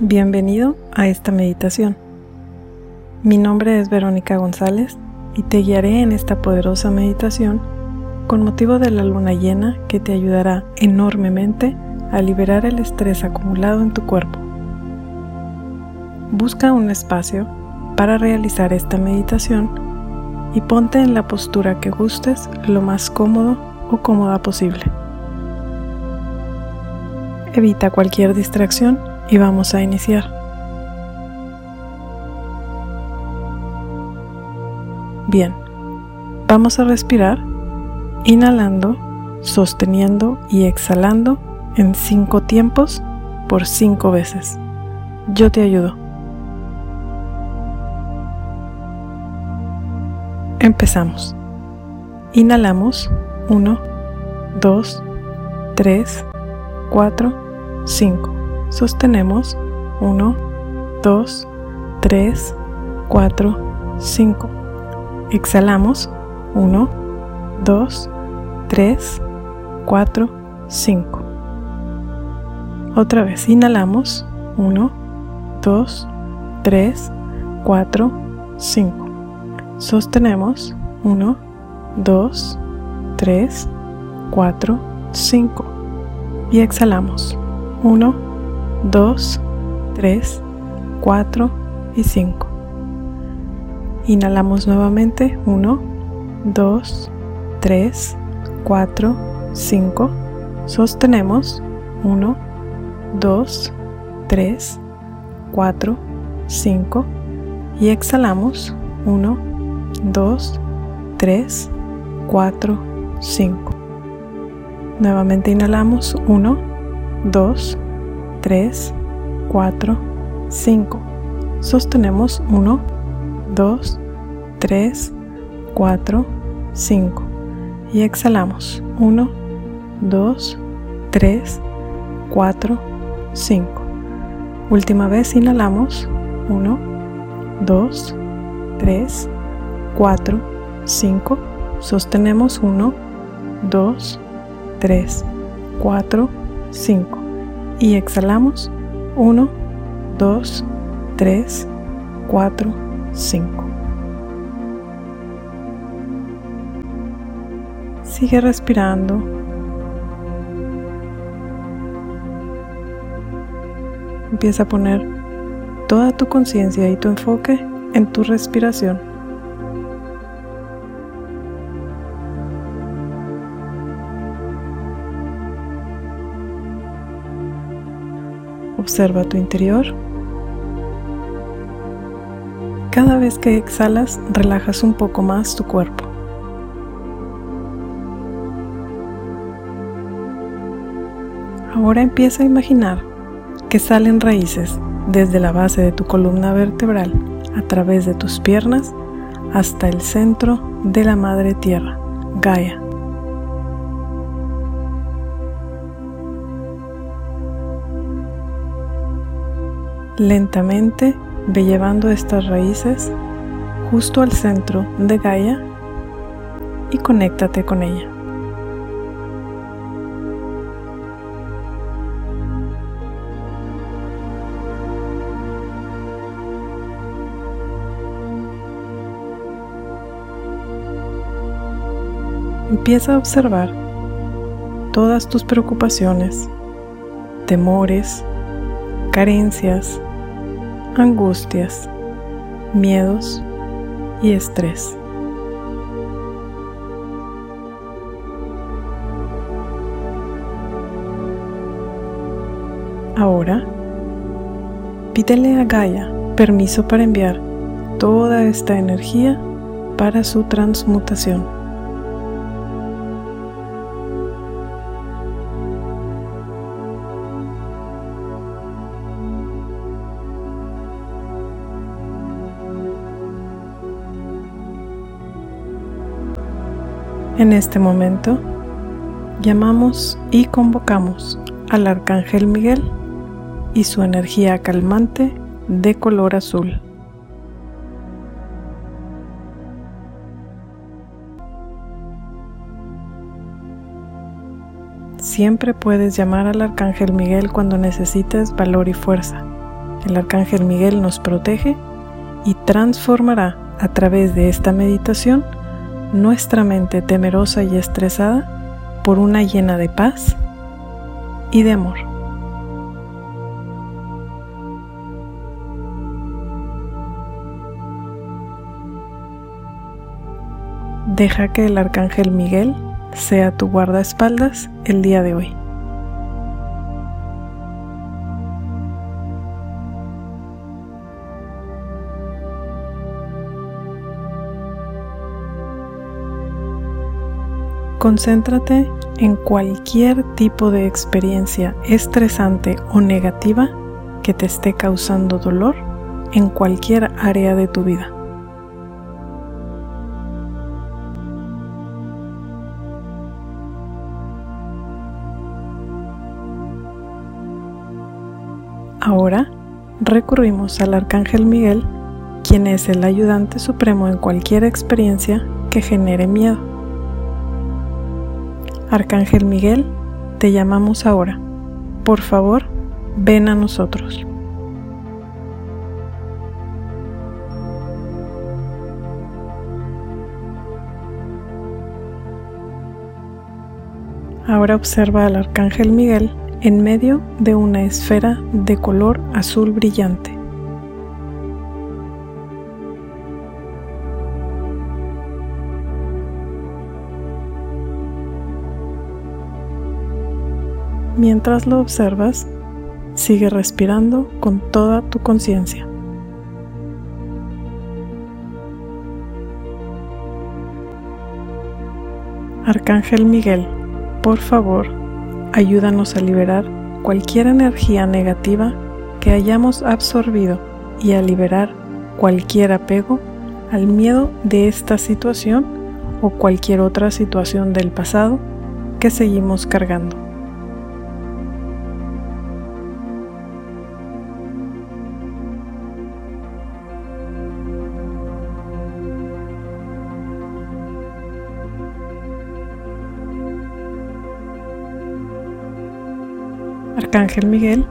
Bienvenido a esta meditación. Mi nombre es Verónica González y te guiaré en esta poderosa meditación con motivo de la luna llena que te ayudará enormemente a liberar el estrés acumulado en tu cuerpo. Busca un espacio para realizar esta meditación y ponte en la postura que gustes lo más cómodo o cómoda posible. Evita cualquier distracción y vamos a iniciar. Bien, vamos a respirar inhalando, sosteniendo y exhalando en cinco tiempos por cinco veces. Yo te ayudo. Empezamos. Inhalamos 1, 2, 3, 4, 5 sostenemos 1, 2, 3, 4, 5. Exhalamos 1, 2, 3, 4, 5. Otra vez inhalamos 1, 2, 3, 4, 5. Sostenemos 1, 2, 3, 4, 5. Y exhalamos 1, 2, 3, 4 y 5. Inhalamos nuevamente 1, 2, 3, 4, 5. Sostenemos 1, 2, 3, 4, 5. Y exhalamos 1, 2, 3, 4, 5. Nuevamente inhalamos 1, 2, 3, 4, 5. Sostenemos 1, 2, 3, 4, 5. Y exhalamos 1, 2, 3, 4, 5. Última vez inhalamos 1, 2, 3, 4, 5. Sostenemos 1, 2, 3, 4, 5 y exhalamos 1, 2, 3, 4, 5. Sigue respirando. Empieza a poner toda tu conciencia y tu enfoque en tu respiración. Observa tu interior. Cada vez que exhalas, relajas un poco más tu cuerpo. Ahora empieza a imaginar que salen raíces desde la base de tu columna vertebral a través de tus piernas hasta el centro de la madre tierra, Gaia. Lentamente ve llevando estas raíces justo al centro de Gaia y conéctate con ella. Empieza a observar todas tus preocupaciones, temores, carencias, angustias, miedos y estrés. Ahora, pídele a Gaia permiso para enviar toda esta energía para su transmutación. En este momento, llamamos y convocamos al Arcángel Miguel y su energía calmante de color azul. Siempre puedes llamar al Arcángel Miguel cuando necesites valor y fuerza. el Arcángel Miguel nos protege y transformará a través de esta meditación nuestra mente temerosa y estresada por una llena de paz y de amor. Deja que el Arcángel Miguel sea tu guardaespaldas el día de hoy. Concéntrate en cualquier tipo de experiencia estresante o negativa que te esté causando dolor en cualquier área de tu vida. Ahora recurrimos al Arcángel Miguel, quien es el ayudante supremo en cualquier experiencia que genere miedo. Arcángel Miguel, te llamamos ahora. Por favor, ven a nosotros. Ahora observa al Arcángel Miguel en medio de una esfera de color azul brillante. Mientras lo observas, sigue respirando con toda tu conciencia. Arcángel Miguel, por favor, ayúdanos a liberar cualquier energía negativa que hayamos absorbido y a liberar cualquier apego al miedo de esta situación o cualquier otra situación del pasado que seguimos cargando. Miguel,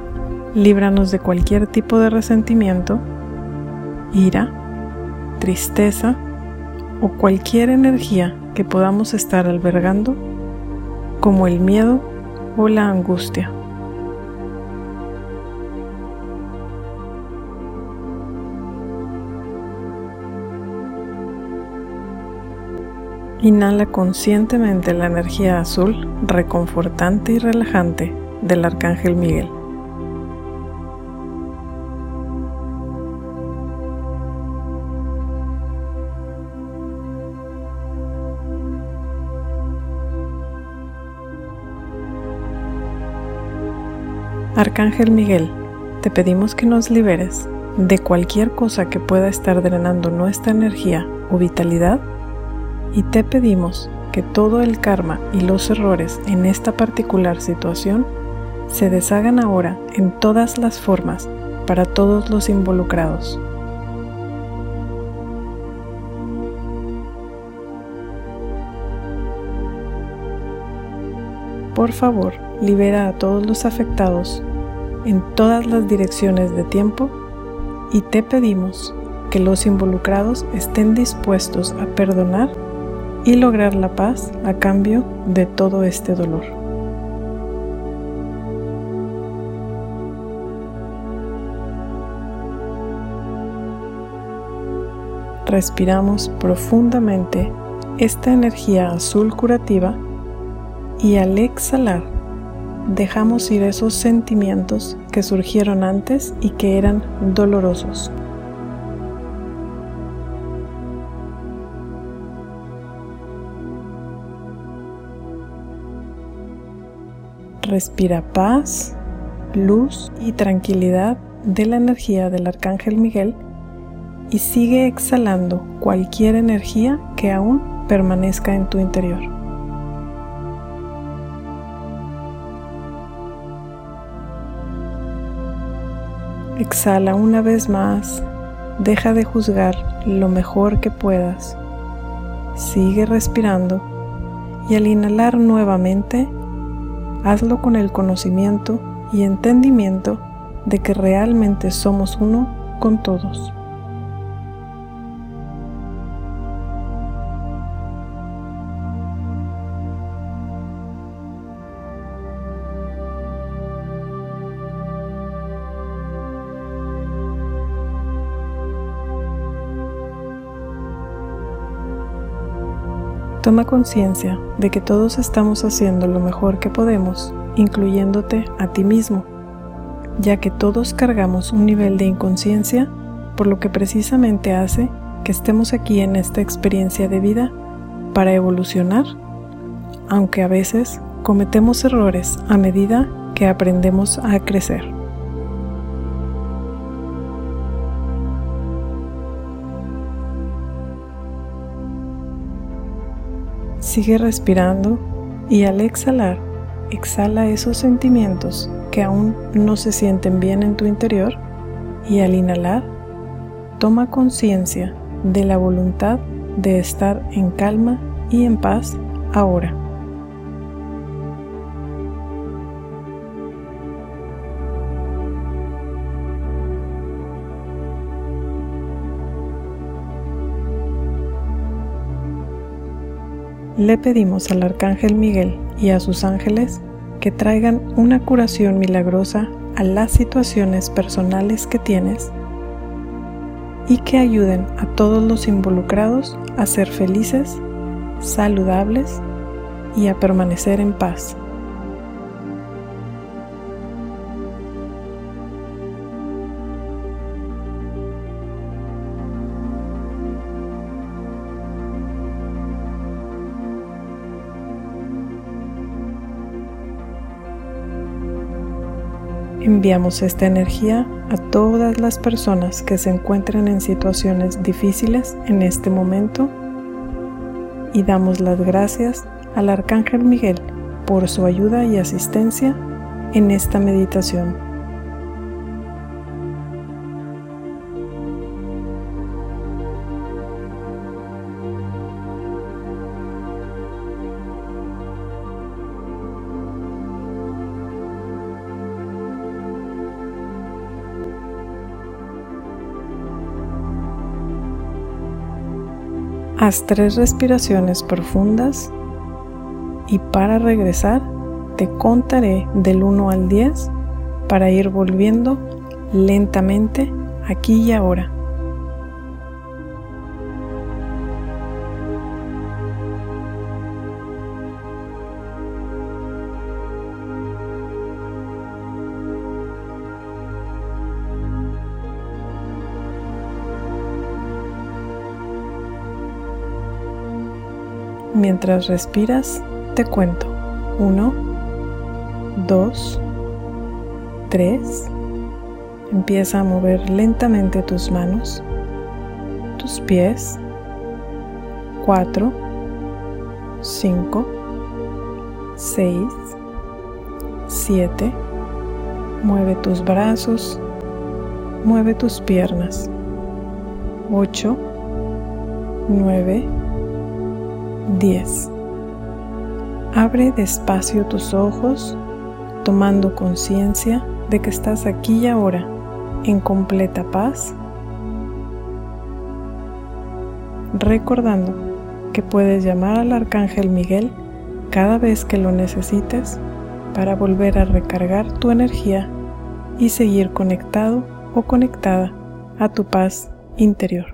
líbranos de cualquier tipo de resentimiento, ira, tristeza o cualquier energía que podamos estar albergando, como el miedo o la angustia. Inhala conscientemente la energía azul, reconfortante y relajante del Arcángel Miguel. Arcángel Miguel, te pedimos que nos liberes de cualquier cosa que pueda estar drenando nuestra energía o vitalidad y te pedimos que todo el karma y los errores en esta particular situación se deshagan ahora en todas las formas para todos los involucrados. Por favor, libera a todos los afectados en todas las direcciones de tiempo y te pedimos que los involucrados estén dispuestos a perdonar y lograr la paz a cambio de todo este dolor. Respiramos profundamente esta energía azul curativa y al exhalar dejamos ir esos sentimientos que surgieron antes y que eran dolorosos. Respira paz, luz y tranquilidad de la energía del Arcángel Miguel y sigue exhalando cualquier energía que aún permanezca en tu interior. Exhala una vez más, deja de juzgar lo mejor que puedas, sigue respirando y al inhalar nuevamente, hazlo con el conocimiento y entendimiento de que realmente somos uno con todos. Toma conciencia de que todos estamos haciendo lo mejor que podemos, incluyéndote a ti mismo, ya que todos cargamos un nivel de inconsciencia, por lo que precisamente hace que estemos aquí en esta experiencia de vida para evolucionar, aunque a veces cometemos errores a medida que aprendemos a crecer. Sigue respirando y al exhalar, exhala esos sentimientos que aún no se sienten bien en tu interior y al inhalar, toma conciencia de la voluntad de estar en calma y en paz ahora. Le pedimos al Arcángel Miguel y a sus ángeles que traigan una curación milagrosa a las situaciones personales que tienes y que ayuden a todos los involucrados a ser felices, saludables y a permanecer en paz. Enviamos esta energía a todas las personas que se encuentren en situaciones difíciles en este momento y damos las gracias al Arcángel Miguel por su ayuda y asistencia en esta meditación. Haz tres respiraciones profundas y para regresar te contaré del 1 al 10 para ir volviendo lentamente aquí y ahora. Mientras respiras, te cuento. 1, 2, 3. Empieza a mover lentamente tus manos, tus pies. 4, 5, 6, 7. Mueve tus brazos, mueve tus piernas. 8, 9, 10. Abre despacio tus ojos, tomando conciencia de que estás aquí y ahora en completa paz, recordando que puedes llamar al Arcángel Miguel cada vez que lo necesites para volver a recargar tu energía y seguir conectado o conectada a tu paz interior.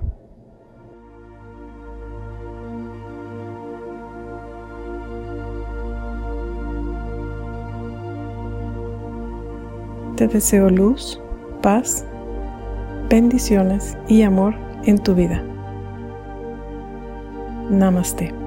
Te deseo luz, paz, bendiciones y amor en tu vida. Namaste.